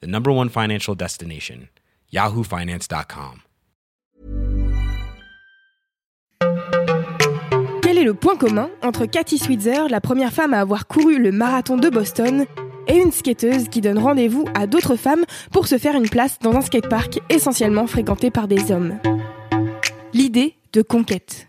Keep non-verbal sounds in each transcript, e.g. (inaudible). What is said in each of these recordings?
the number one financial destination, yahoofinance.com. Quel est le point commun entre Cathy Switzer, la première femme à avoir couru le marathon de Boston, et une skateuse qui donne rendez-vous à d'autres femmes pour se faire une place dans un skatepark essentiellement fréquenté par des hommes? L'idée de conquête.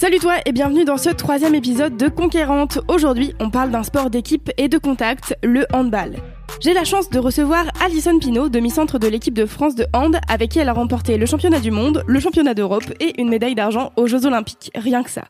Salut toi et bienvenue dans ce troisième épisode de Conquérante. Aujourd'hui, on parle d'un sport d'équipe et de contact, le handball. J'ai la chance de recevoir Alison Pinault, demi-centre de l'équipe de France de hand, avec qui elle a remporté le championnat du monde, le championnat d'Europe et une médaille d'argent aux Jeux Olympiques. Rien que ça.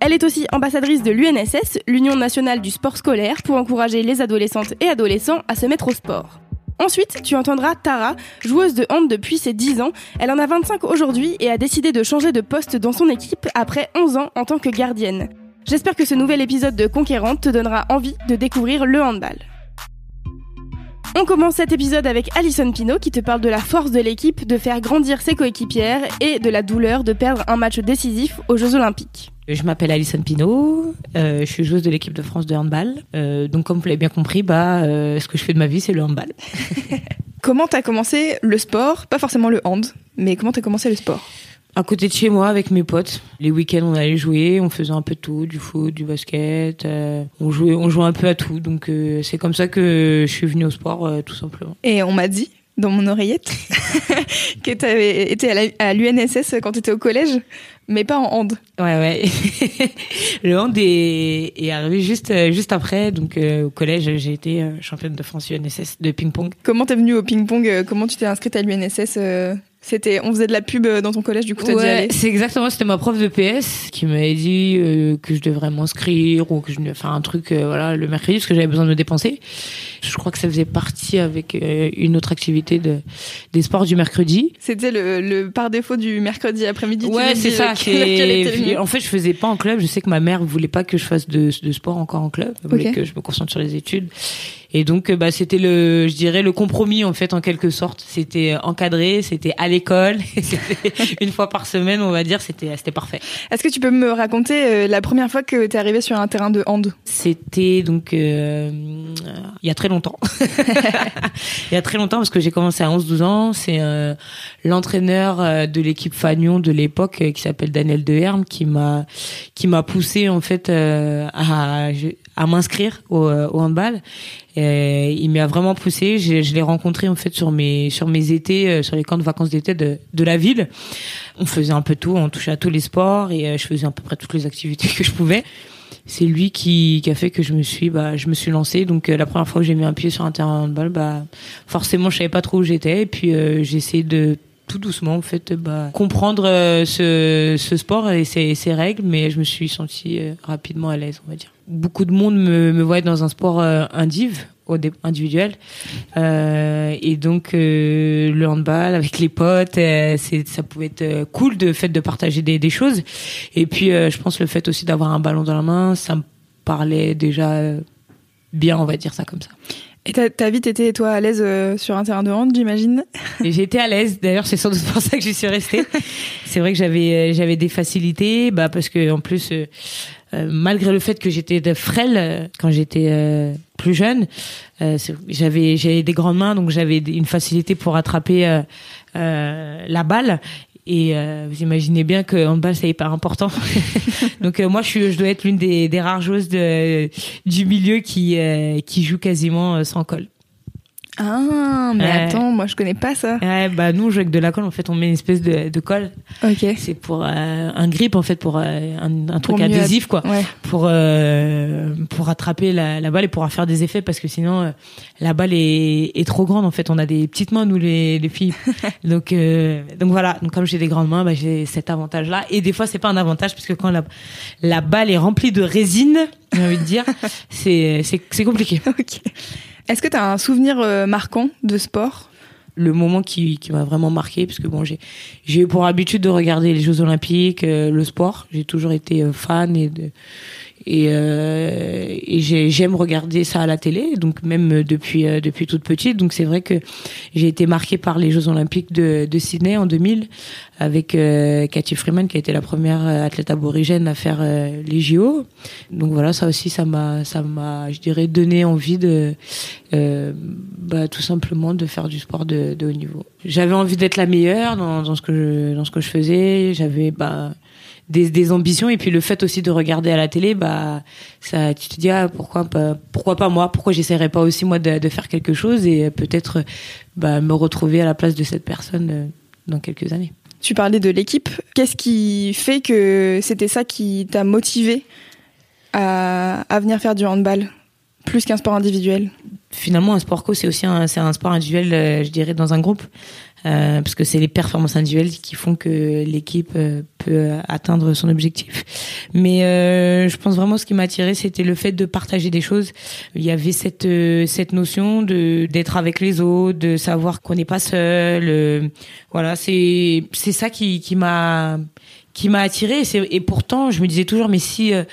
Elle est aussi ambassadrice de l'UNSS, l'Union nationale du sport scolaire, pour encourager les adolescentes et adolescents à se mettre au sport. Ensuite, tu entendras Tara, joueuse de hand depuis ses 10 ans. Elle en a 25 aujourd'hui et a décidé de changer de poste dans son équipe après 11 ans en tant que gardienne. J'espère que ce nouvel épisode de Conquérante te donnera envie de découvrir le handball. On commence cet épisode avec Alison Pinault qui te parle de la force de l'équipe de faire grandir ses coéquipières et de la douleur de perdre un match décisif aux Jeux Olympiques. Je m'appelle Alison Pinault, euh, je suis joueuse de l'équipe de France de handball. Euh, donc comme vous l'avez bien compris, bah, euh, ce que je fais de ma vie, c'est le handball. (laughs) comment t'as commencé le sport? Pas forcément le hand, mais comment t'as commencé le sport? À côté de chez moi avec mes potes. Les week-ends, on allait jouer, on faisait un peu de tout, du foot, du basket, on jouait, on jouait un peu à tout. Donc c'est comme ça que je suis venue au sport, tout simplement. Et on m'a dit dans mon oreillette (laughs) que tu avais été à l'UNSS quand tu étais au collège, mais pas en hand. Ouais, ouais. (laughs) le hand est, est, arrivé juste, juste après. Donc, au collège, j'ai été championne de France UNSS de ping-pong. Comment t'es venue au ping-pong Comment tu t'es inscrite à l'UNSS c'était, on faisait de la pub dans ton collège, du coup, t'as ouais, C'est exactement, c'était ma prof de PS qui m'avait dit euh, que je devrais m'inscrire ou que je devais faire un truc, euh, voilà, le mercredi parce que j'avais besoin de me dépenser. Je crois que ça faisait partie avec euh, une autre activité de des sports du mercredi. C'était le, le par défaut du mercredi après-midi. Ouais, c'est ça. (laughs) En fait, je faisais pas en club. Je sais que ma mère voulait pas que je fasse de, de sport encore en club. Elle voulait que je me concentre sur les études. Et donc, bah, c'était le, je dirais, le compromis en fait, en quelque sorte. C'était encadré, c'était à l'école, (laughs) une fois par semaine, on va dire, c'était, c'était parfait. Est-ce que tu peux me raconter euh, la première fois que tu es arrivé sur un terrain de hand? C'était donc euh, il y a très longtemps. (laughs) il y a très longtemps parce que j'ai commencé à 11-12 ans. C'est euh, l'entraîneur de l'équipe Fagnon de l'époque qui s'appelle Daniel Deherme qui m'a qui m'a poussé en fait à à m'inscrire au, au handball. Euh, il m'a vraiment poussé. Je, je l'ai rencontré en fait sur mes sur mes étés, euh, sur les camps de vacances d'été de, de la ville. On faisait un peu tout, on touchait à tous les sports et euh, je faisais à peu près toutes les activités (laughs) que je pouvais. C'est lui qui, qui a fait que je me suis bah je me suis lancée. Donc la première fois que j'ai mis un pied sur un terrain de handball, bah forcément je savais pas trop où j'étais et puis j'ai essayé de tout doucement en fait bah, comprendre ce, ce sport et ses, ses règles mais je me suis sentie rapidement à l'aise on va dire beaucoup de monde me, me voit dans un sport euh, indiv, individuel. Euh, et donc euh, le handball avec les potes, euh, c'est ça pouvait être cool de fait de partager des, des choses. Et puis je pense le fait aussi d'avoir un ballon dans la main, ça me parlait déjà bien, on va dire ça comme ça. Et ta, vie, t'étais toi à l'aise sur un terrain de hand, j'imagine? J'étais à l'aise. D'ailleurs, c'est sans doute pour ça que j'y suis restée. (laughs) c'est vrai que j'avais j'avais des facilités, bah parce que en plus euh, malgré le fait que j'étais de frêle euh, quand j'étais euh, plus jeune, j'avais j'avais des grandes mains, donc j'avais une facilité pour attraper la balle. Et vous imaginez bien que handball c'est hyper important. (laughs) Donc moi je suis je dois être l'une des, des rares joueuses de, du milieu qui qui joue quasiment sans col. Ah, mais Ouais. attends, moi je connais pas ça. Ouais, bah nous, on joue avec de la colle. En fait, on met une espèce de, de colle. Ok. C'est pour euh, un grip, en fait, pour euh, un, un truc Pour adhésif, quoi. Ouais. Pour euh, pour attraper la, la balle et pouvoir faire des effets, parce que sinon, euh, la balle est, est trop grande. En fait, on a des petites mains, nous, les, les filles. (laughs) donc euh, donc voilà. Donc comme j'ai des grandes mains, bah, j'ai cet avantage-là. Et des fois, c'est pas un avantage, parce que quand la la balle est remplie de résine, j'ai envie de dire, (laughs) c'est c'est c'est compliqué. Ok. Est-ce que tu as un souvenir euh, marquant de sport? Le moment qui, qui m'a vraiment marqué parce que bon j'ai j'ai eu pour habitude de regarder les Jeux Olympiques euh, le sport. J'ai toujours été euh, fan et de et, euh, et j'ai- j'aime regarder ça à la télé donc même depuis euh, depuis toute petite donc c'est vrai que j'ai été marquée par les Jeux Olympiques de, de Sydney en 2000 avec euh, Cathy Freeman qui a été la première euh, athlète aborigène à faire euh, les JO donc voilà ça aussi ça m'a ça m'a je dirais donné envie de euh, bah, tout simplement de faire du sport de, de haut niveau. J'avais envie d'être la meilleure dans, dans ce que je, dans ce que je faisais. J'avais bah, des, ambitions et puis le fait aussi de regarder à la télé, bah ça, tu te dis ah, pourquoi pas, pourquoi pas moi, pourquoi j'essaierais pas aussi moi de, de faire quelque chose et peut-être bah, me retrouver à la place de cette personne euh, dans quelques années. Tu parlais de l'équipe. Qu'est-ce qui fait que c'était ça qui t'a motivé à, à venir faire du handball plus qu'un sport individuel? Finalement un sport co c'est aussi un c'est un sport individuel euh, je dirais dans un groupe. Euh, parce que c'est les performances individuelles qui font que l'équipe euh, peut atteindre son objectif. Mais euh, je pense vraiment ce qui m'a attiré c'était le fait de partager des choses. Il y avait cette euh, cette notion de d'être avec les autres de savoir qu'on n'est pas seul euh, voilà c'est c'est ça qui qui m'a qui m'a attiré et, et pourtant je me disais toujours mais si euh,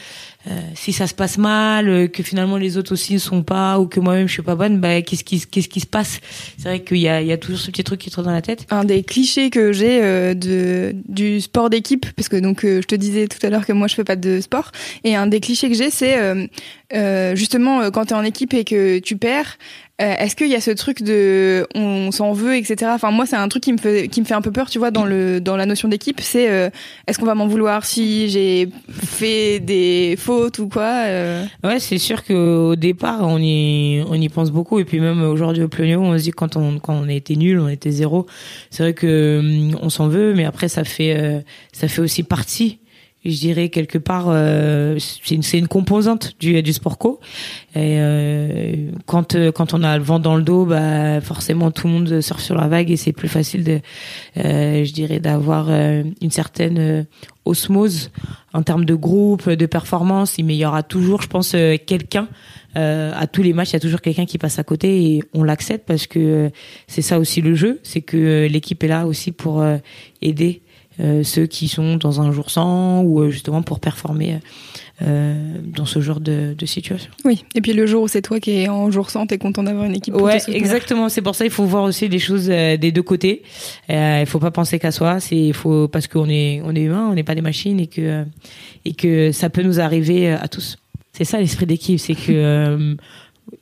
euh, si ça se passe mal, euh, que finalement les autres aussi ne sont pas, ou que moi-même je suis pas bonne, bah qu'est-ce qui qu'est-ce qui se passe? C'est vrai qu'il y a il y a toujours ce petit truc qui te dans la tête. un des clichés que j'ai euh, de du sport d'équipe parce que donc euh, je te disais tout à l'heure que moi je fais pas de sport et un des clichés que j'ai c'est euh, justement quand tu es en équipe et que tu perds euh, est-ce qu'il y a ce truc de on s'en veut etc enfin moi c'est un truc qui me fait qui me fait un peu peur tu vois dans le dans la notion d'équipe c'est euh, est-ce qu'on va m'en vouloir si j'ai fait des fautes ou quoi euh? Ouais, c'est sûr qu'au départ on y on y pense beaucoup et puis même aujourd'hui au niveau, on se dit que quand on quand on a nul, on était zéro. C'est vrai que hum, on s'en veut, mais après ça fait ça fait aussi partie. Je dirais quelque part, euh, c'est une, une composante du, du sport co. Et euh, quand euh, quand on a le vent dans le dos, bah forcément tout le monde sort sur la vague et c'est plus facile de, euh, je dirais, d'avoir euh, une certaine osmose en termes de groupe, de performance. Mais il y aura toujours, je pense, quelqu'un à tous les matchs, il y a toujours quelqu'un qui passe à côté et on l'accepte parce que c'est ça aussi le jeu, c'est que l'équipe est là aussi pour aider ceux qui sont dans un jour sans ou euh, justement pour performer euh, dans ce genre de, de situation. oui et puis le jour où c'est toi qui es en jour sans t'es content d'avoir une équipe pour Ouais, te exactement. C'est pour ça il faut voir aussi les choses euh, des deux côtés. Euh, il faut pas penser qu'à soi. C'est faut parce qu'on est on est humain, on n'est pas des machines et que euh, et que ça peut nous arriver euh, à tous. C'est ça l'esprit d'équipe, c'est que (laughs) euh,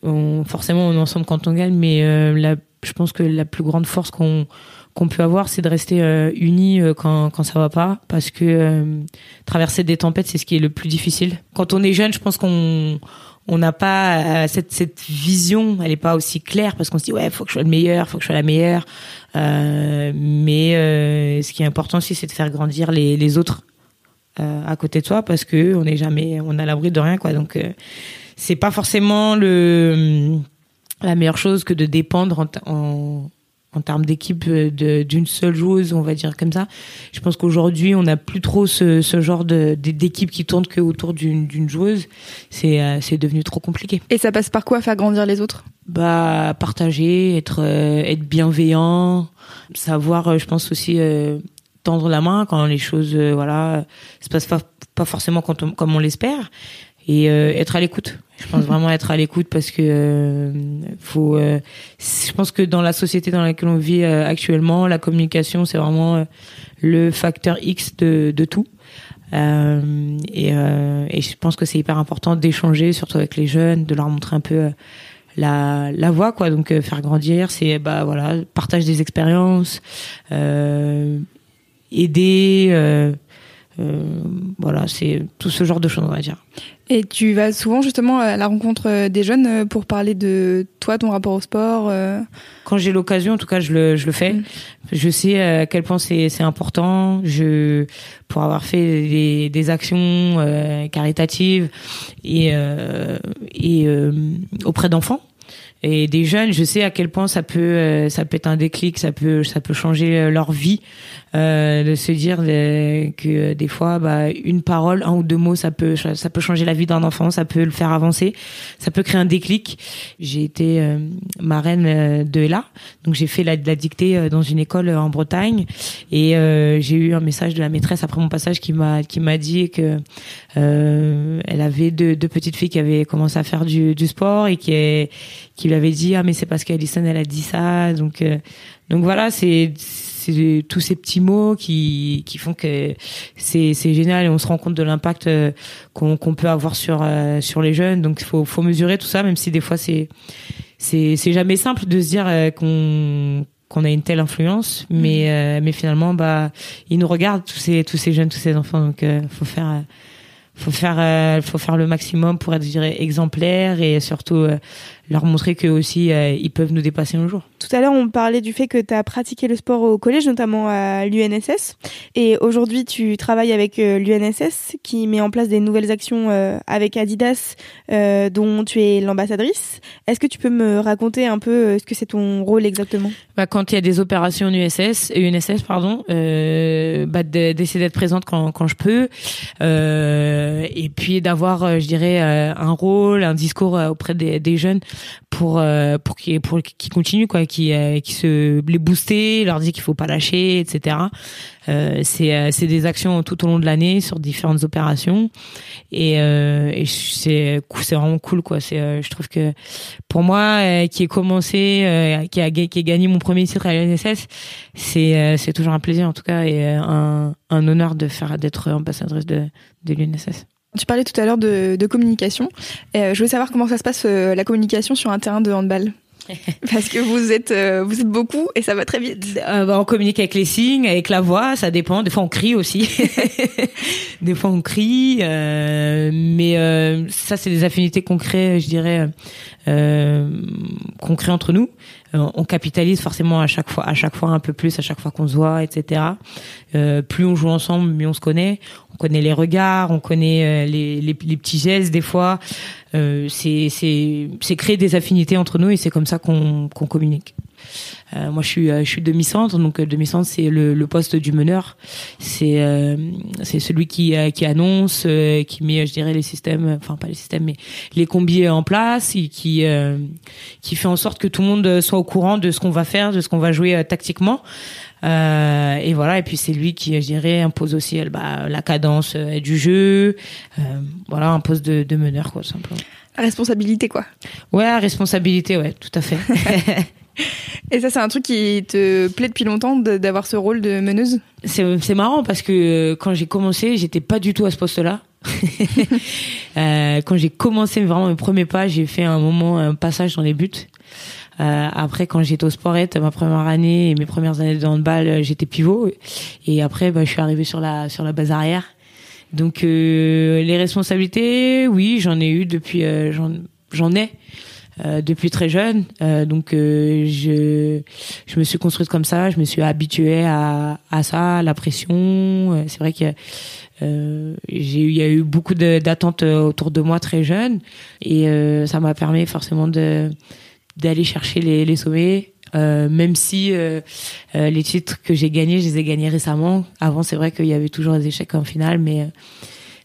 on, forcément on est ensemble quand on gagne, mais euh, la, je pense que la plus grande force qu'on qu'on peut avoir, c'est de rester euh, unis euh, quand quand ça va pas, parce que euh, traverser des tempêtes, c'est ce qui est le plus difficile. Quand on est jeune, je pense qu'on on n'a pas euh, cette cette vision, elle est pas aussi claire parce qu'on se dit ouais, faut que je sois le meilleur, faut que je sois la meilleure. Mais ce qui est important aussi, c'est de faire grandir les les autres à côté de soi parce que on n'est jamais on a l'abri de rien quoi. Donc c'est pas forcément le la meilleure chose que de dépendre en, en en termes d'équipe euh, d'une seule joueuse, on va dire comme ça. Je pense qu'aujourd'hui, on n'a plus trop ce, ce genre d'équipe qui tourne que autour d'une joueuse. C'est euh, devenu trop compliqué. et ça passe par quoi faire grandir les autres? Bah partager, être euh, être bienveillant, savoir, euh, je pense aussi tendre la main quand les choses, voilà, se passent pas pas forcément quand on- comme on l'espère, et être à l'écoute. Je pense vraiment être à l'écoute parce que euh, faut. euh, je pense que dans la société dans laquelle on vit euh, actuellement, la communication c'est vraiment euh, le facteur X de de tout. Euh, et, euh, et je pense que c'est hyper important d'échanger, surtout avec les jeunes, de leur montrer un peu la, la voie, quoi. Donc faire grandir, c'est bah voilà, partage des expériences, aider, voilà, c'est tout ce genre de choses, on va dire. Et tu vas souvent justement à la rencontre des jeunes pour parler de toi, ton rapport au sport Quand j'ai l'occasion, en tout cas, je le, je le fais. Mm. Je sais à quel point c'est important. Je, pour avoir fait des, des actions caritatives et, et auprès d'enfants et des jeunes, je sais à quel point ça peut euh, ça peut être un déclic, ça peut ça peut changer euh, leur vie, euh, de se dire euh, que des fois bah une parole, un ou deux mots, ça peut ça peut changer la vie d'un enfant, ça peut le faire avancer, ça peut créer un déclic. J'ai été marraine de là, donc j'ai fait la, la dictée dans une école en Bretagne. Et j'ai eu un message de la maîtresse après mon passage qui m'a qui m'a dit que elle avait deux, deux petites filles qui avaient commencé à faire du, du sport et qui qui lui avait dit ah mais c'est parce qu'Alison elle a dit ça donc euh, donc voilà c'est c'est tous ces petits mots qui qui font que c'est c'est génial et on se rend compte de l'impact euh, qu'on qu'on peut avoir sur euh, sur les jeunes. Donc il faut faut mesurer tout ça même si des fois c'est c'est c'est jamais simple de se dire qu'on qu'on a une telle influence. Mais mmh. mais finalement bah ils nous regardent tous ces tous ces jeunes tous ces enfants. Donc faut faire faut faire faut faire le maximum pour être je dirais exemplaire et surtout leur montrer que aussi euh, ils peuvent nous dépasser un jour. Tout à l'heure, on parlait du fait que tu as pratiqué le sport au collège, notamment à l'UNSS. Et aujourd'hui, tu travailles avec euh, l'UNSS qui met en place des nouvelles actions euh, avec Adidas, dont tu es l'ambassadrice. Est-ce que tu peux me raconter un peu ce que c'est ton rôle exactement? Bah, Quand il y a des opérations UNSS, UNSS pardon, bah, d'essayer d'être présente quand, quand je peux. et puis d'avoir, je dirais, un rôle, un discours auprès des, des jeunes pour euh, pour qui pour qui continuent quoi qui euh, qui se les booster leur dit qu'il faut pas lâcher etc euh, c'est c'est des actions tout au long de l'année sur différentes opérations. Et, et c'est c'est vraiment cool quoi. C'est je trouve que pour moi qui ai commencé qui a qui a gagné mon premier titre à l'UNSS c'est c'est toujours un plaisir en tout cas et un un honneur de faire d'être ambassadrice de de l'UNSS tu parlais tout à l'heure de, communication. Euh, je veux savoir comment ça se passe euh, la communication sur un terrain de handball. (laughs) Parce que vous êtes euh, vous êtes beaucoup et ça va très vite. Bah, on communique avec les signes, avec la voix, ça dépend. Des fois on crie aussi. (laughs) des fois on crie, mais ça c'est des affinités qu'on crée, je dirais, qu'on crée entre nous. On capitalise forcément à chaque fois, à chaque fois un peu plus, à chaque fois qu'on se voit, etc. plus on joue ensemble, mieux on se connaît connaît les regards, on connaît euh, les, les, les petits gestes des fois. Euh, c'est créer des affinités entre nous et c'est comme ça qu'on qu'on communique. Euh, moi, je suis, euh, je suis demi-centre, donc demi-centre, c'est le, le, poste du meneur. C'est, c'est celui qui, qui annonce, qui met, je dirais, les systèmes, enfin pas les systèmes, mais les combis en place, et qui, qui fait en sorte que tout le monde soit au courant de ce qu'on va faire, de ce qu'on va jouer tactiquement. Euh, et voilà, et puis c'est lui qui, je dirais, impose aussi bah, la cadence euh, du jeu. Euh, voilà, un poste de, de meneur, quoi, simplement. La responsabilité, quoi. Ouais, la responsabilité, ouais, tout à fait. (laughs) et ça, c'est un truc qui te plaît depuis longtemps d'avoir ce rôle de meneuse? C'est marrant parce que quand j'ai commencé, j'étais pas du tout à ce poste-là. (laughs) euh, quand j'ai commencé vraiment mes premiers pas, j'ai fait un moment, un passage dans les buts. Euh, après, quand j'étais au Sporette, ma première année et mes premières années de handball, euh, j'étais pivot. Et après, bah, je suis arrivée sur la sur la base arrière. Donc euh, les responsabilités, oui, j'en ai eu depuis, euh, j'en ai. Euh, depuis très jeune. Euh, donc je je me suis construite comme ça, je me suis habituée à à ça, à la pression. c'est vrai que j'ai il y a eu beaucoup d'attentes autour de moi très jeune et ça m'a permis forcément de d'aller chercher les, les sommets. Euh, même si euh, euh, les titres que j'ai gagnés, je les ai gagnés récemment. Avant, c'est vrai qu'il y avait toujours des échecs en finale, mais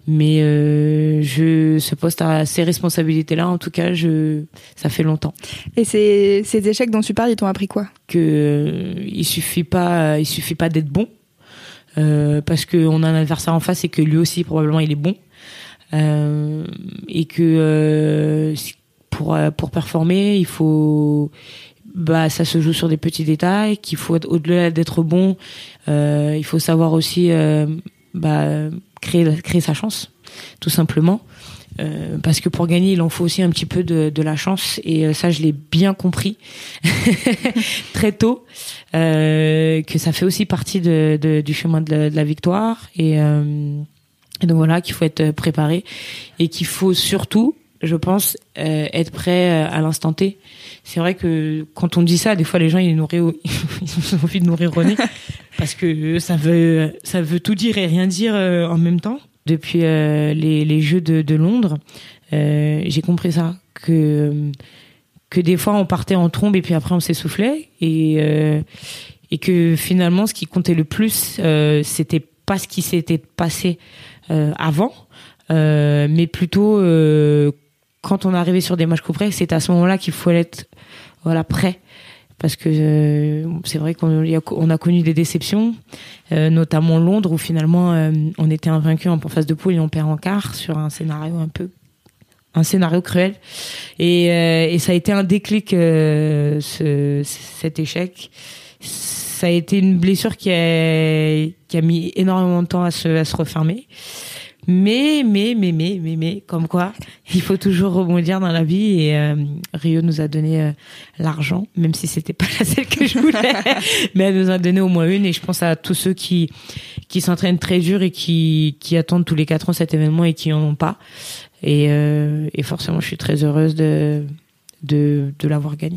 mais euh, je ce poste à ces responsabilités-là, en tout cas, je ça fait longtemps. Et ces, ces échecs dont tu parles, ils t'ont appris quoi? Que euh, il suffit pas, il suffit pas d'être bon, euh, parce qu'on a un adversaire en face et que lui aussi probablement il est bon, et que pour euh, pour performer, il faut bah ça se joue sur des petits détails qu'il faut au-delà d'être bon. Euh, il faut savoir aussi euh, bah, créer créer sa chance tout simplement Euh, parce que pour gagner, il en faut aussi un petit peu de, de la chance. Et ça, je l'ai bien compris (laughs) très tôt, euh, que ça fait aussi partie de, de du chemin de la, victoire. Et, et donc voilà, qu'il faut être préparé et qu'il faut surtout je pense, euh, être prêt euh, à l'instant T. C'est vrai que quand on dit ça, des fois les gens ils nous, (laughs) ils ont envie de nous rironner (laughs) parce que ça veut ça veut tout dire et rien dire euh, en même temps. Depuis les, les Jeux de, de Londres, j'ai compris ça que que des fois on partait en trombe et puis après on s'essoufflait et et que finalement ce qui comptait le plus c'était pas ce qui s'était passé avant, mais plutôt quand on est arrivé sur des matchs couperés, c'est à ce moment-là qu'il faut être voilà prêt. Parce que euh, c'est vrai qu'on a, connu des déceptions, euh, notamment Londres où finalement euh, on était invaincu en phase de poule et on perd en quart sur un scénario un peu un scénario cruel. Et, et ça a été un déclic ce, cet échec. Ça a été une blessure qui a, qui a mis énormément de temps à se, à se refermer mais, mais, mais, mais, mais, mais, comme quoi, il faut toujours rebondir dans la vie et euh, Rio nous a donné euh, l'argent, même si c'était pas (laughs) la celle que je voulais, (laughs) mais elle nous a donné au moins une et je pense à tous ceux qui qui s'entraînent très dur et qui qui attendent tous les quatre ans cet événement et qui en ont pas. Et, euh, et forcément, je suis très heureuse de de, de l'avoir gagné.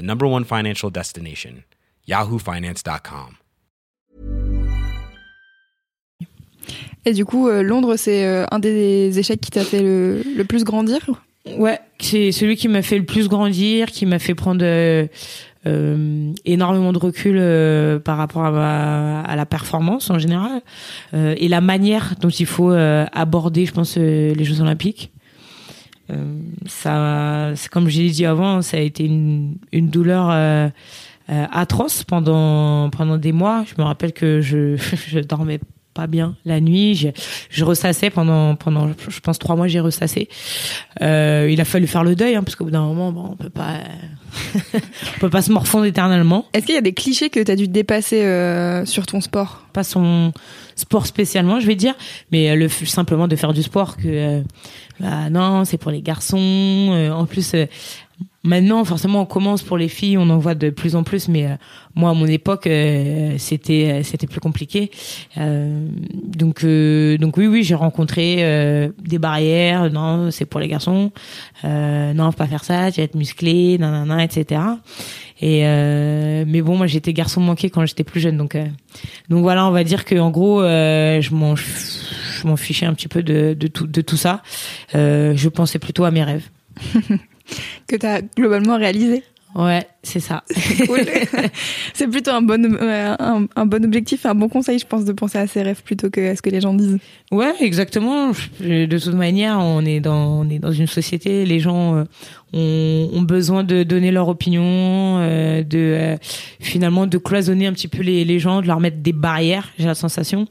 the number one financial destination, yahoofinance.com. Et du coup, euh, Londres, c'est euh, un des échecs qui t'a fait le, le, plus grandir? Ouais, c'est celui qui m'a fait le plus grandir, qui m'a fait prendre euh, énormément de recul euh, par rapport à, à, la performance en général et la manière dont il faut aborder, je pense, les Jeux Olympiques. Ça, comme j'ai dit avant, ça a été une, une douleur atroce pendant pendant des mois. Je me rappelle que je (laughs) je dormais pas bien la nuit. Je, je ressassais pendant pendant je pense trois mois. J'ai ressassé. Euh, il a fallu faire le deuil hein, parce qu'au bout d'un moment, bon, on peut pas (laughs) on peut pas se morfondre éternellement. Est-ce qu'il y a des clichés que tu as dû dépasser euh, sur ton sport? Pas son sport spécialement, je vais dire, mais le simplement de faire du sport que euh, bah, non, c'est pour les garçons. Euh, en plus, Maintenant, forcément, on commence pour les filles, on en voit de plus en plus, mais euh, moi, à mon époque, euh, c'était euh, c'était plus compliqué. donc donc oui, oui, j'ai rencontré des barrières. Non, c'est pour les garçons. non, faut pas faire ça. Tu vas être musclé, nanana, etc. Et mais bon, moi, j'étais garçon manqué quand j'étais plus jeune, donc donc voilà, on va dire que en gros, je m'en je m'en fichais un petit peu de de tout de tout ça. je pensais plutôt à mes rêves. (laughs) que tu as globalement réalisé? Ouais, c'est ça. (laughs) (laughs) C'est plutôt un bon, euh, un, bon objectif, un bon conseil, je pense, de penser à ses rêves plutôt que à ce que les gens disent. Ouais, exactement. De toute manière, on est dans, on est dans une société, les gens euh, ont, ont, besoin de donner leur opinion, euh, de finalement de cloisonner un petit peu les, les gens, de leur mettre des barrières, j'ai la sensation.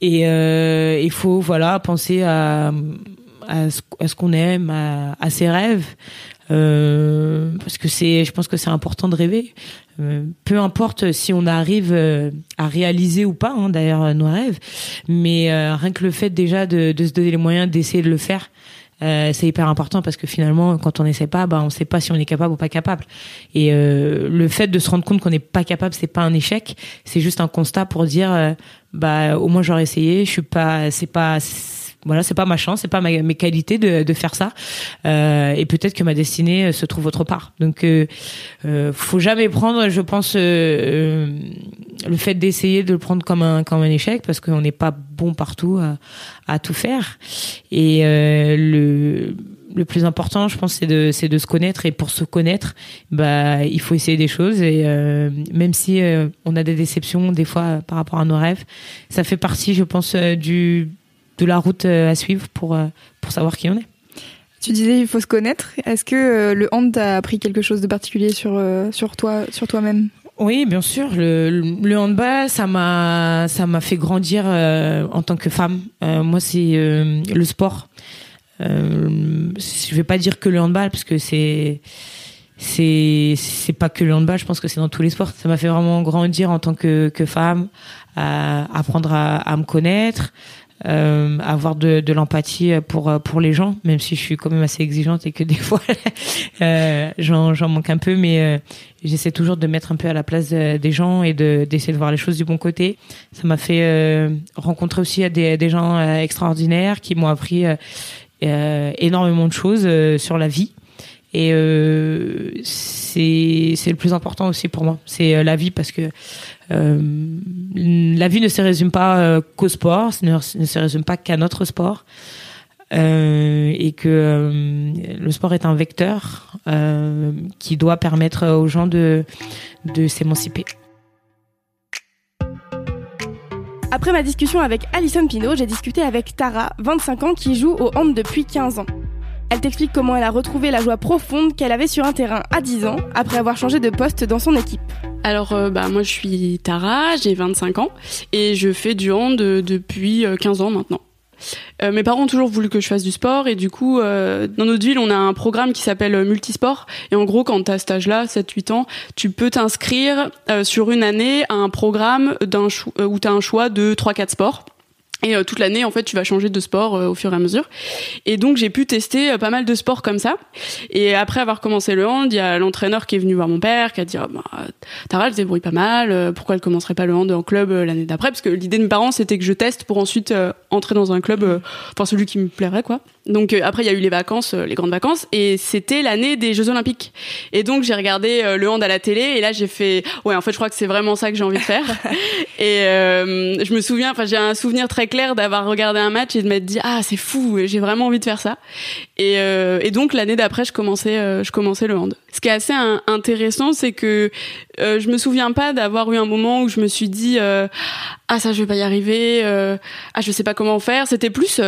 Et il faut, voilà, penser à à ce, qu'on aime, à, à, ses rêves, euh, parce que c'est, je pense que c'est important de rêver. Euh, peu importe si on arrive euh, à réaliser ou pas, hein, d'ailleurs nos rêves, mais rien que le fait déjà de, se donner les moyens d'essayer de le faire. C'est hyper important parce que finalement, quand on n'essaie pas, bah, on sait pas si on est capable ou pas capable. Et le fait de se rendre compte qu'on n'est pas capable, c'est pas un échec, c'est juste un constat pour dire, bah, au moins j'aurais essayé. Je suis pas, c'est pas, voilà, c'est pas ma chance, c'est pas mes qualités de, de faire ça. Euh, et peut-être que ma destinée euh, se trouve autre part. Donc, euh, euh faut jamais prendre, je pense, euh, le fait d'essayer de le prendre comme un comme un échec parce qu'on n'est pas bon partout à, à tout faire. Et le le plus important, je pense, c'est de, c'est de se connaître. Et pour se connaître, bah, il faut essayer des choses. Et même si on a des déceptions des fois par rapport à nos rêves, ça fait partie, je pense, du de la route à suivre pour pour savoir qui on est. Tu disais il faut se connaître. Est-ce que le hand t'a appris quelque chose de particulier sur sur toi sur toi-même? Oui, bien sûr. Le, le handball, ça m'a, ça m'a fait grandir euh, en tant que femme. Euh, moi, c'est euh, le sport. Euh, je vais pas dire que le handball parce que c'est, c'est, c'est pas que le handball. Je pense que c'est dans tous les sports. Ça m'a fait vraiment grandir en tant que, que femme, à apprendre à, à me connaître, euh, avoir de, de l'empathie pour pour les gens, même si je suis quand même assez exigeante et que des (laughs) fois euh, j'en manque un peu, mais euh, j'essaie toujours de mettre un peu à la place des gens et de d'essayer de voir les choses du bon côté. Ça m'a fait euh, rencontrer aussi des des gens extraordinaires qui m'ont appris énormément de choses sur la vie. Et euh, c'est c'est le plus important aussi pour moi. C'est la vie parce que euh, la vie ne se résume pas euh, qu'au sport, ne, se résume pas qu'à notre sport. Euh, et que euh, le sport est un vecteur euh, qui doit permettre aux gens de, de s'émanciper. Après ma discussion avec Alison Pino, j'ai discuté avec Tara, 25 ans, qui joue au hand depuis 15 ans. Elle t'explique comment elle a retrouvé la joie profonde qu'elle avait sur un terrain à 10 ans, après avoir changé de poste dans son équipe. Alors, euh, bah, moi, je suis Tara, j'ai 25 ans et je fais du hand depuis 15 euh, ans maintenant. Euh, mes parents ont toujours voulu que je fasse du sport et du coup, euh, dans notre ville, on a un programme qui s'appelle Multisport. Et en gros, quand tu as cet âge-là, 7-8 ans, tu peux t'inscrire sur une année à un programme où tu as un choix de 3-4 sports. Et euh, toute l'année, en fait, tu vas changer de sport euh, au fur et à mesure. Et donc, j'ai pu tester euh, pas mal de sports comme ça. Et après avoir commencé le hand, il y a l'entraîneur qui est venu voir mon père, qui a dit oh, bah, Tara, elle se débrouille pas mal. pourquoi elle commencerait pas le hand en club l'année d'après? Parce que l'idée de mes parents, c'était que je teste pour ensuite entrer dans un club, enfin celui qui me plairait, quoi. Donc après, il y a eu les vacances, les grandes vacances, et c'était l'année des Jeux Olympiques. Et donc, j'ai regardé le hand à la télé, et là, j'ai fait ouais, en fait, je crois que c'est vraiment ça que j'ai envie de faire. (laughs) et je me souviens, enfin, j'ai un souvenir très clair d'avoir regardé un match et de m'être dit ah c'est fou, j'ai vraiment envie de faire ça. Et, euh, et donc l'année d'après je commençais euh, je commençais le hand. Ce qui est assez intéressant c'est que euh, je me souviens pas d'avoir eu un moment où je me suis dit ah ça je vais pas y arriver, ah je sais pas comment faire. C'était plus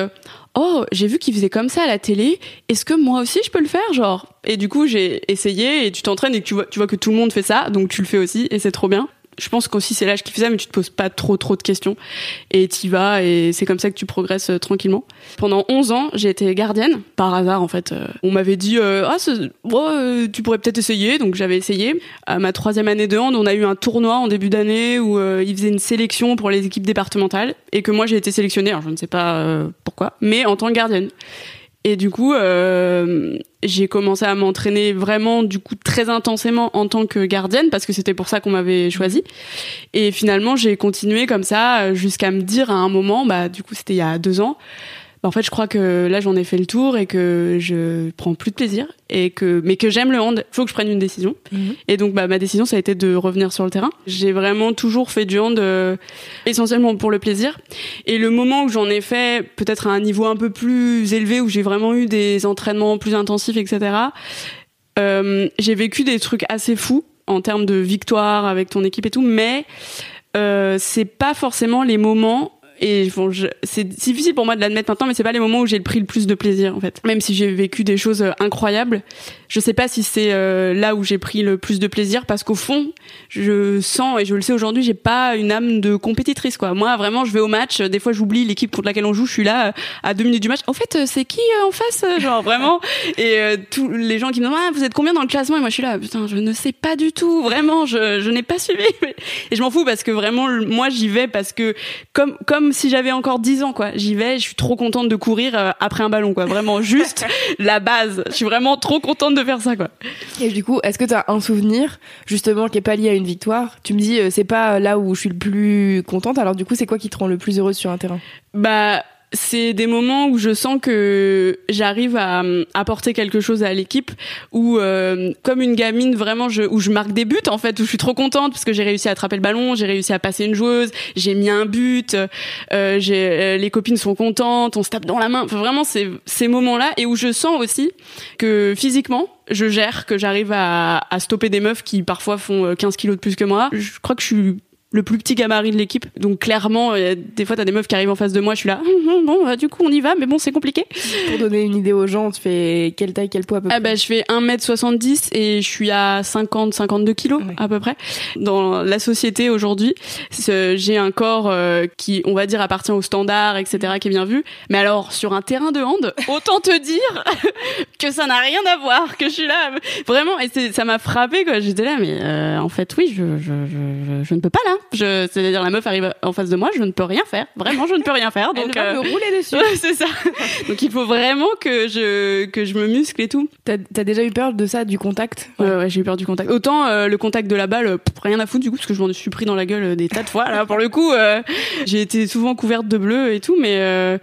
oh j'ai vu qu'il faisait comme ça à la télé est-ce que moi aussi je peux le faire genre? Et du coup j'ai essayé et tu t'entraînes et tu vois tu vois que tout le monde fait ça donc tu le fais aussi et c'est trop bien je pense qu'aussi c'est l'âge qui fait ça, mais tu te poses pas trop trop de questions et t'y vas et c'est comme ça que tu progresses euh, tranquillement. Pendant 11 ans, j'ai été gardienne par hasard en fait. Euh, on m'avait dit euh, ah tu pourrais peut-être essayer, donc j'avais essayé. À ma troisième année de hand, on a eu un tournoi en début d'année où ils faisaient une sélection pour les équipes départementales et que moi j'ai été sélectionnée. Alors je ne sais pas mais en tant que gardienne. Et du coup, euh, j'ai commencé à m'entraîner vraiment, du coup, très intensément en tant que gardienne, parce que c'était pour ça qu'on m'avait choisi. Et finalement, j'ai continué comme ça jusqu'à me dire à un moment, bah, du coup, c'était il y a deux ans, en fait, je crois que là, j'en ai fait le tour et que je prends plus de plaisir et que, mais que j'aime le hand. Il faut que je prenne une décision. Mhm. Et donc, bah, ma décision, ça a été de revenir sur le terrain. J'ai vraiment toujours fait du hand euh, essentiellement pour le plaisir. Et le moment où j'en ai fait, peut-être à un niveau un peu plus élevé, où j'ai vraiment eu des entraînements plus intensifs, etc. Euh, j'ai vécu des trucs assez fous en termes de victoire avec ton équipe et tout, mais euh, c'est pas forcément les moments et bon, c'est difficile pour moi de l'admettre maintenant, mais c'est pas les moments où j'ai pris le plus de plaisir en fait. Même si j'ai vécu des choses euh, incroyables, je sais pas si c'est euh, là où j'ai pris le plus de plaisir parce qu'au fond, je sens et je le sais aujourd'hui, j'ai pas une âme de compétitrice quoi. Moi vraiment, je vais au match, des fois j'oublie l'équipe contre laquelle on joue, je suis là euh, à deux minutes du match. En fait, c'est qui en face Genre (laughs) vraiment? Et tous les gens qui me demandent ah, vous êtes combien dans le classement? Et moi je suis là putain, je ne sais pas du tout, vraiment, je, je n'ai pas suivi et je m'en fous parce que vraiment moi j'y vais parce que comme comme comme si j'avais encore 10 ans, quoi. J'y vais, je suis trop contente de courir euh, après un ballon, quoi. Vraiment, juste (laughs) la base. Je suis vraiment trop contente de faire ça, quoi. Et du coup, est-ce que tu as un souvenir, justement, qui est pas lié à une victoire? Tu me dis, euh, c'est pas là où je suis le plus contente. Alors, du coup, c'est quoi qui te rend le plus heureuse sur un terrain? Bah, c'est des moments où je sens que j'arrive à apporter quelque chose à l'équipe où euh, comme une gamine vraiment je, où je marque des buts en fait où je suis trop contente parce que j'ai réussi à attraper le ballon j'ai réussi à passer une joueuse j'ai mis un but euh, j'ai euh, les copines sont contentes on se tape dans la main. Enfin, vraiment c'est ces moments là et où je sens aussi que physiquement je gère que j'arrive à, à stopper des meufs qui parfois font 15 kilos de plus que moi. Je crois que je suis le plus petit gabarit de l'équipe. Donc clairement, des fois, t'as des meufs qui arrivent en face de moi, je suis là, (laughs) hum, hum, bon, bah, du coup, on y va, mais bon, c'est compliqué. Pour donner une idée aux gens, tu fais quelle taille, quel poids à peu ah bah, je fais 1m70 et je suis à 50, 52 kilos à peu près. Dans la société aujourd'hui, j'ai un corps euh, qui, on va dire, appartient au standard, etc., qui est bien vu. Mais alors, sur un terrain de hand, (laughs) autant te dire (laughs) que ça n'a rien à voir, que je suis là, vraiment, et ça m'a frappé, quoi. J'étais là, mais euh, en fait, oui, je, je, je, je, ne peux pas là. C'est-à-dire, la meuf arrive en face de moi, je ne peux rien faire. Vraiment, je ne peux rien faire. (laughs) Donc, Elle va me euh, rouler (laughs) dessus. c'est ça. donc, il faut vraiment que je, que je me muscle et tout. T'as as déjà eu peur de ça, du contact? Ouais, ouais, j'ai eu peur du contact. Autant le contact de la balle, rien à foutre du coup, parce que je m'en suis pris dans la gueule des tas de fois. Là, pour le coup, j'ai été souvent couverte de bleu et tout, mais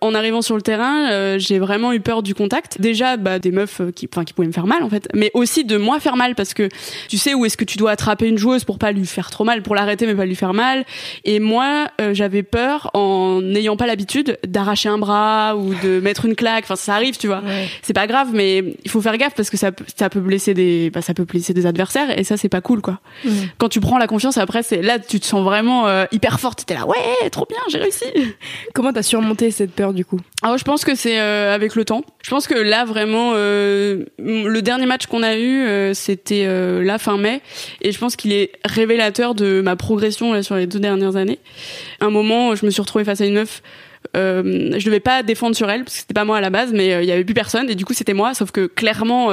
en arrivant sur le terrain, euh, j'ai vraiment eu peur du contact. Déjà, bah, des meufs euh, qui, enfin, qui pouvaient me faire mal en fait, mais aussi de moi faire mal parce que tu sais où est-ce que tu dois attraper une joueuse pour pas lui faire trop mal, pour l'arrêter mais pas lui faire mal. Et moi, euh, j'avais peur en n'ayant pas l'habitude d'arracher un bras ou de mettre une claque. Enfin, ça arrive, tu vois. C'est pas grave, mais il faut faire gaffe parce que ça, ça peut blesser des, bah, ça peut blesser des adversaires et ça c'est pas cool quoi. Quand tu prends la confiance après, c'est là tu te sens vraiment hyper forte. T'es là, ouais, trop bien, j'ai réussi. Comment t'as surmonté cette peur du coup? Alors je pense que c'est euh, avec le temps. Je pense que là vraiment euh, le dernier match qu'on a eu euh, c'était la fin mai et je pense qu'il est révélateur de ma progression sur les deux dernières années. Un moment je me suis retrouvée face à une meuf euh, je devais pas défendre sur elle parce que c'était pas moi à la base, mais il y avait plus personne et du coup c'était moi. Sauf que clairement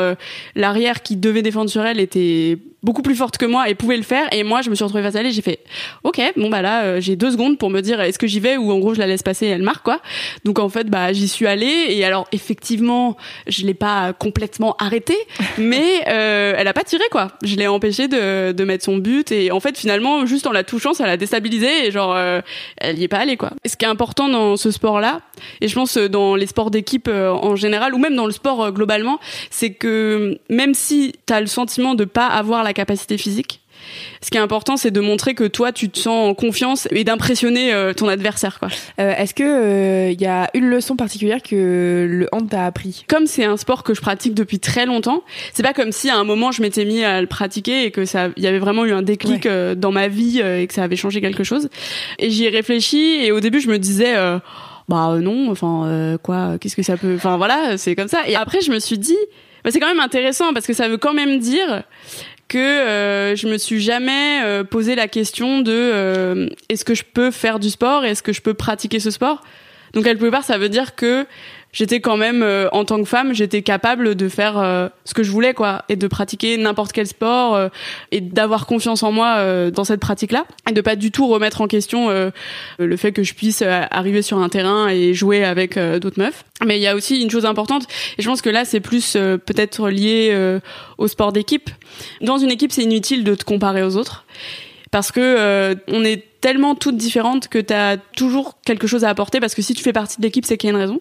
l'arrière qui devait défendre sur elle était beaucoup plus forte que moi et pouvait le faire. Et moi, je me suis retrouvée face à elle et j'ai fait, ok, bon bah là, euh, j'ai deux secondes pour me dire est-ce que j'y vais ou en gros je la laisse passer et elle marque quoi. Donc en fait, bah j'y suis allée et alors effectivement, je l'ai pas complètement arrêtée, (laughs) mais euh, elle a pas tiré quoi. Je l'ai empêchée de, de mettre son but et en fait finalement, juste en la touchant, ça l'a déstabilisée et genre euh, elle y est pas allée quoi. ce qui est important dans ce sport-là, et je pense dans les sports d'équipe en général ou même dans le sport globalement, c'est que même si t'as le sentiment de pas avoir la capacité physique. Ce qui est important, c'est de montrer que toi, tu te sens en confiance et d'impressionner euh, ton adversaire. Quoi. Euh, est-ce que il euh, y a une leçon particulière que le hand t'a appris? Comme c'est un sport que je pratique depuis très longtemps, c'est pas comme si à un moment je m'étais mis à le pratiquer et que ça, il y avait vraiment eu un déclic dans ma vie et que ça avait changé quelque chose. Et j'y ai réfléchi et au début je me disais bah non, enfin quoi, qu'est-ce que ça peut, enfin voilà, c'est comme ça. Et après je me suis dit bah, c'est quand même intéressant parce que ça veut quand même dire que euh, je me suis jamais euh, posé la question de euh, est-ce que je peux faire du sport, est-ce que je peux pratiquer ce sport? Donc quelque part, ça veut dire que j'étais quand même euh, en tant que femme j'étais capable de faire euh, ce que je voulais quoi et de pratiquer n'importe quel sport euh, et d'avoir confiance en moi dans cette pratique là et de pas du tout remettre en question le fait que je puisse arriver sur un terrain et jouer avec d'autres meufs. Mais il y a aussi une chose importante et je pense que là c'est plus peut-être lié au sport d'équipe. Dans une équipe c'est inutile de te comparer aux autres parce que on est tellement toutes différentes que tu as toujours quelque chose à apporter parce que si tu fais partie de l'équipe, c'est qu'il y a une raison.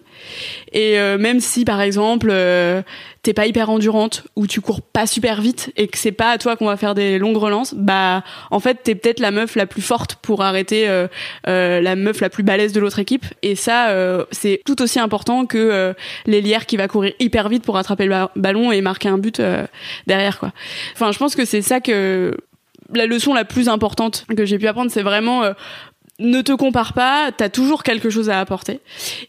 Et euh, même si par exemple euh, t'es pas hyper endurante ou tu cours pas super vite et que c'est pas à toi qu'on va faire des longues relances, bah en fait t'es peut-être la meuf la plus forte pour arrêter euh, euh la meuf la plus balèze de l'autre équipe. Et ça euh, c'est tout aussi important que l'ailière qui va courir hyper vite pour attraper le ballon et marquer un but derrière quoi. Enfin je pense que c'est ça que la leçon la plus importante que j'ai pu apprendre, c'est vraiment euh, ne te compare pas, t'as toujours quelque chose à apporter.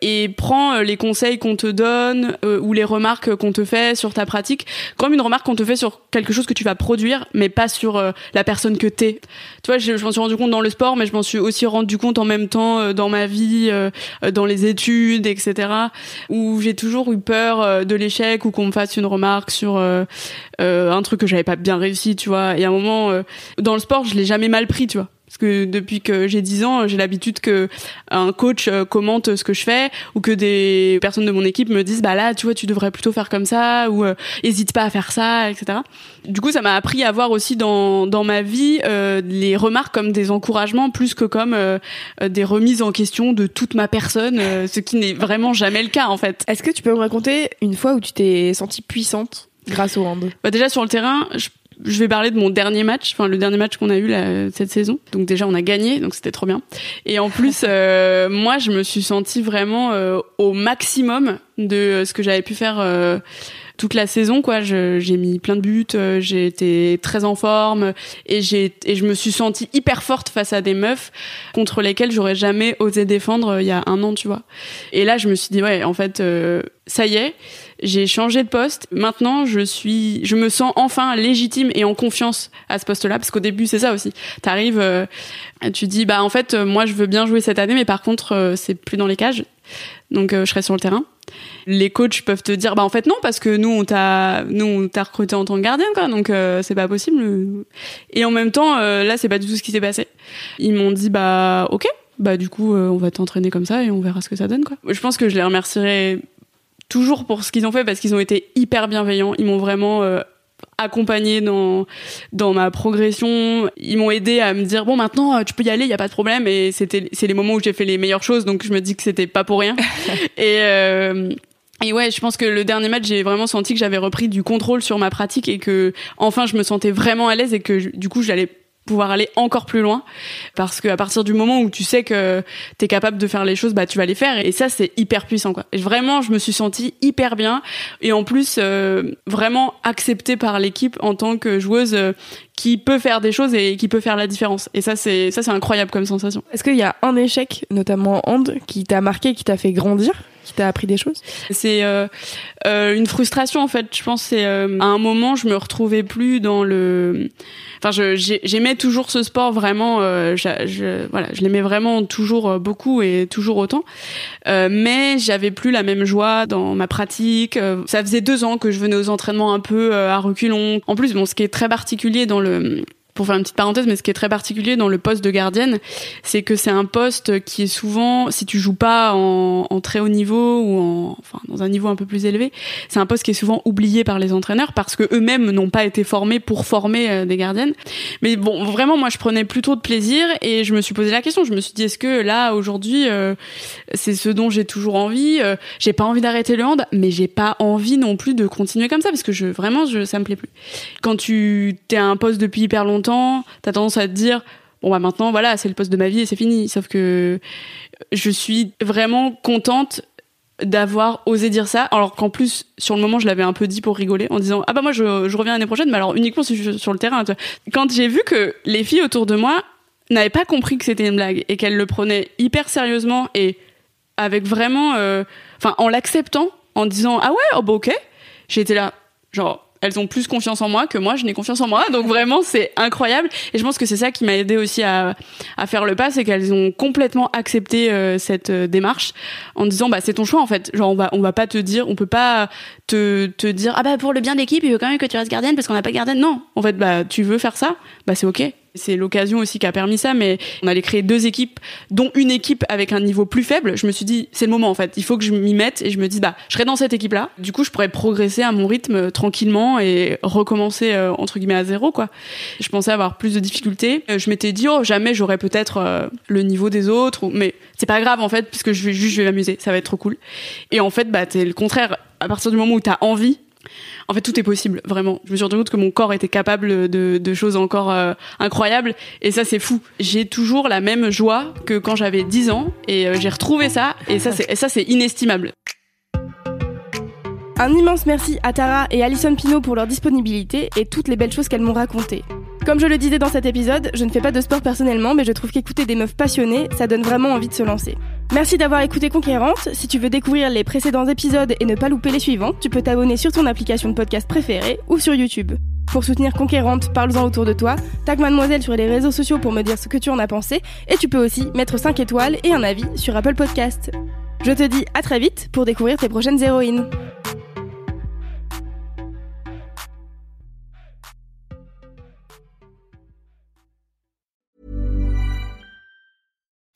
Et prends euh, les conseils qu'on te donne euh, ou les remarques qu'on te fait sur ta pratique comme une remarque qu'on te fait sur quelque chose que tu vas produire, mais pas sur la personne que t'es. Tu vois, je, m'en suis rendu compte dans le sport, mais je m'en suis aussi rendu compte en même temps dans ma vie, dans les études, etc. Où j'ai toujours eu peur de l'échec ou qu'on me fasse une remarque sur un truc que j'avais pas bien réussi, tu vois. Et à un moment, dans le sport, je l'ai jamais mal pris, tu vois. Parce que depuis que j'ai 10 ans, j'ai l'habitude que un coach euh, commente ce que je fais ou que des personnes de mon équipe me disent bah là, tu vois, tu devrais plutôt faire comme ça ou euh, hésite pas à faire ça, etc. Du coup, ça m'a appris à voir aussi dans dans ma vie euh, les remarques comme des encouragements plus que comme des remises en question de toute ma personne, ce qui n'est vraiment jamais le cas en fait. Est-ce que tu peux me raconter une fois où tu t'es sentie puissante grâce au hand? Bah Déjà sur le terrain, je je vais parler de mon dernier match, enfin le dernier match qu'on a eu là, cette saison. Donc déjà on a gagné, donc c'était trop bien. Et en plus, (laughs) euh, moi je me suis sentie vraiment euh, au maximum de ce que j'avais pu faire euh, toute la saison, quoi. J'ai mis plein de buts, euh, j'ai été très en forme et j'ai et je me suis sentie hyper forte face à des meufs contre lesquelles j'aurais jamais osé défendre euh, il y a un an, tu vois. Et là, je me suis dit ouais, en fait, euh, ça y est, j'ai changé de poste. Maintenant, je suis, je me sens enfin légitime et en confiance à ce poste-là, parce qu'au début, c'est ça aussi. T'arrives, euh, tu dis bah en fait, moi, je veux bien jouer cette année, mais par contre, c'est plus dans les cages, donc je serai sur le terrain les coachs peuvent te dire bah en fait non parce que nous on t'a nous on t'a recruté en tant que gardien quoi. Donc euh, c'est pas possible. Et en même temps euh, là c'est pas du tout ce qui s'est passé. Ils m'ont dit bah ok. Bah du coup euh, on va t'entraîner comme ça et on verra ce que ça donne quoi. Je pense que je les remercierai toujours pour ce qu'ils ont fait parce qu'ils ont été hyper bienveillants. Ils m'ont vraiment accompagné dans dans ma progression. Ils m'ont aidé à me dire bon maintenant tu peux y aller il y a pas de problème. Et c'était c'est les moments où j'ai fait les meilleures choses. Donc je me dis que c'était pas pour rien. (laughs) Et euh, et ouais, je pense que le dernier match, j'ai vraiment senti que j'avais repris du contrôle sur ma pratique et que enfin je me sentais vraiment à l'aise et que du coup j'allais pouvoir aller encore plus loin. Parce que à partir du moment où tu sais que tu es capable de faire les choses bah tu vas les faire. Et ça c'est hyper puissant quoi. Vraiment je me suis sentie hyper bien. Et en plus euh, vraiment acceptée par l'équipe en tant que joueuse euh, qui peut faire des choses et qui peut faire la différence. Et ça c'est ça c'est incroyable comme sensation. Est-ce qu'il y a un échec notamment en hand qui t'a marqué qui t'a fait grandir? Qui t'a appris des choses? C'est euh, euh, une frustration en fait. Je pense c'est euh, à un moment je me retrouvais plus dans le. Enfin, j'aimais toujours ce sport vraiment. Euh, je, voilà, je l'aimais vraiment toujours beaucoup et toujours autant. Euh, mais j'avais plus la même joie dans ma pratique. Ça faisait deux ans que je venais aux entraînements un peu à reculons. En plus, bon, ce qui est très particulier dans le pour faire une petite parenthèse, mais ce qui est très particulier dans le poste de gardienne, c'est que c'est un poste qui est souvent, si tu joues pas en, très haut niveau ou en, enfin, dans un niveau un peu plus élevé, c'est un poste qui est souvent oublié par les entraîneurs parce que eux-mêmes n'ont pas été formés pour former euh, des gardiennes. Mais bon, vraiment, moi, je prenais plutôt de plaisir et je me suis posé la question. Je me suis dit, est-ce que là, aujourd'hui, euh, c'est ce dont j'ai toujours envie euh, J'ai pas envie d'arrêter le hand, mais j'ai pas envie non plus de continuer comme ça parce que je, vraiment, je, ça me plaît plus. Quand tu t'es à un poste depuis hyper longtemps t'as tendance à te dire bon bah maintenant voilà c'est le poste de ma vie et c'est fini. Sauf que je suis vraiment contente d'avoir osé dire ça alors qu'en plus sur le moment je l'avais un peu dit pour rigoler en disant ah bah moi je, reviens l'année prochaine mais alors uniquement sur le terrain quand j'ai vu que les filles autour de moi n'avaient pas compris que c'était une blague et qu'elles le prenaient hyper sérieusement et avec vraiment euh, enfin en l'acceptant en disant ah ouais oh bah ok j'étais là genre elles ont plus confiance en moi que moi, je n'ai confiance en moi. Donc vraiment, c'est incroyable. Et je pense que c'est ça qui m'a aidé aussi à, à faire le pas, c'est qu'elles ont complètement accepté euh, cette euh, démarche en disant bah c'est ton choix en fait. Genre on va on va pas te dire, on peut pas te, te dire ah bah pour le bien de l'équipe, il veut quand même que tu restes gardienne parce qu'on n'a pas gardienne. Non, en fait bah tu veux faire ça, bah c'est ok. C'est l'occasion aussi qui a permis ça, mais on allait créer deux équipes, dont une équipe avec un niveau plus faible. Je me suis dit, c'est le moment en fait, il faut que je m'y mette et je me dis, bah, je serai dans cette équipe-là. Du coup, je pourrais progresser à mon rythme euh, tranquillement et recommencer euh, entre guillemets à zéro, quoi. Je pensais avoir plus de difficultés. Euh, je m'étais dit, oh, jamais j'aurais peut-être le niveau des autres, mais c'est pas grave en fait, puisque je vais juste, je vais m'amuser, ça va être trop cool. Et en fait, bah, c'est le contraire. À partir du moment où t'as envie, en fait, tout est possible, vraiment. Je me suis rendu compte que mon corps était capable de, choses encore euh, incroyables, et ça, c'est fou. J'ai toujours la même joie que quand j'avais 10 ans, et euh, j'ai retrouvé ça, et ça, c'est, ça, c'est inestimable. Un immense merci à Tara et Alison Pino pour leur disponibilité et toutes les belles choses qu'elles m'ont racontées. Comme je le disais dans cet épisode, je ne fais pas de sport personnellement, mais je trouve qu'écouter des meufs passionnées, ça donne vraiment envie de se lancer. Merci d'avoir écouté Conquérante. Si tu veux découvrir les précédents épisodes et ne pas louper les suivants, tu peux t'abonner sur ton application de podcast préférée ou sur YouTube. Pour soutenir Conquérante, parle-en autour de toi, tag mademoiselle sur les réseaux sociaux pour me dire ce que tu en as pensé, et tu peux aussi mettre 5 étoiles et un avis sur Apple Podcast. Je te dis à très vite pour découvrir tes prochaines héroïnes.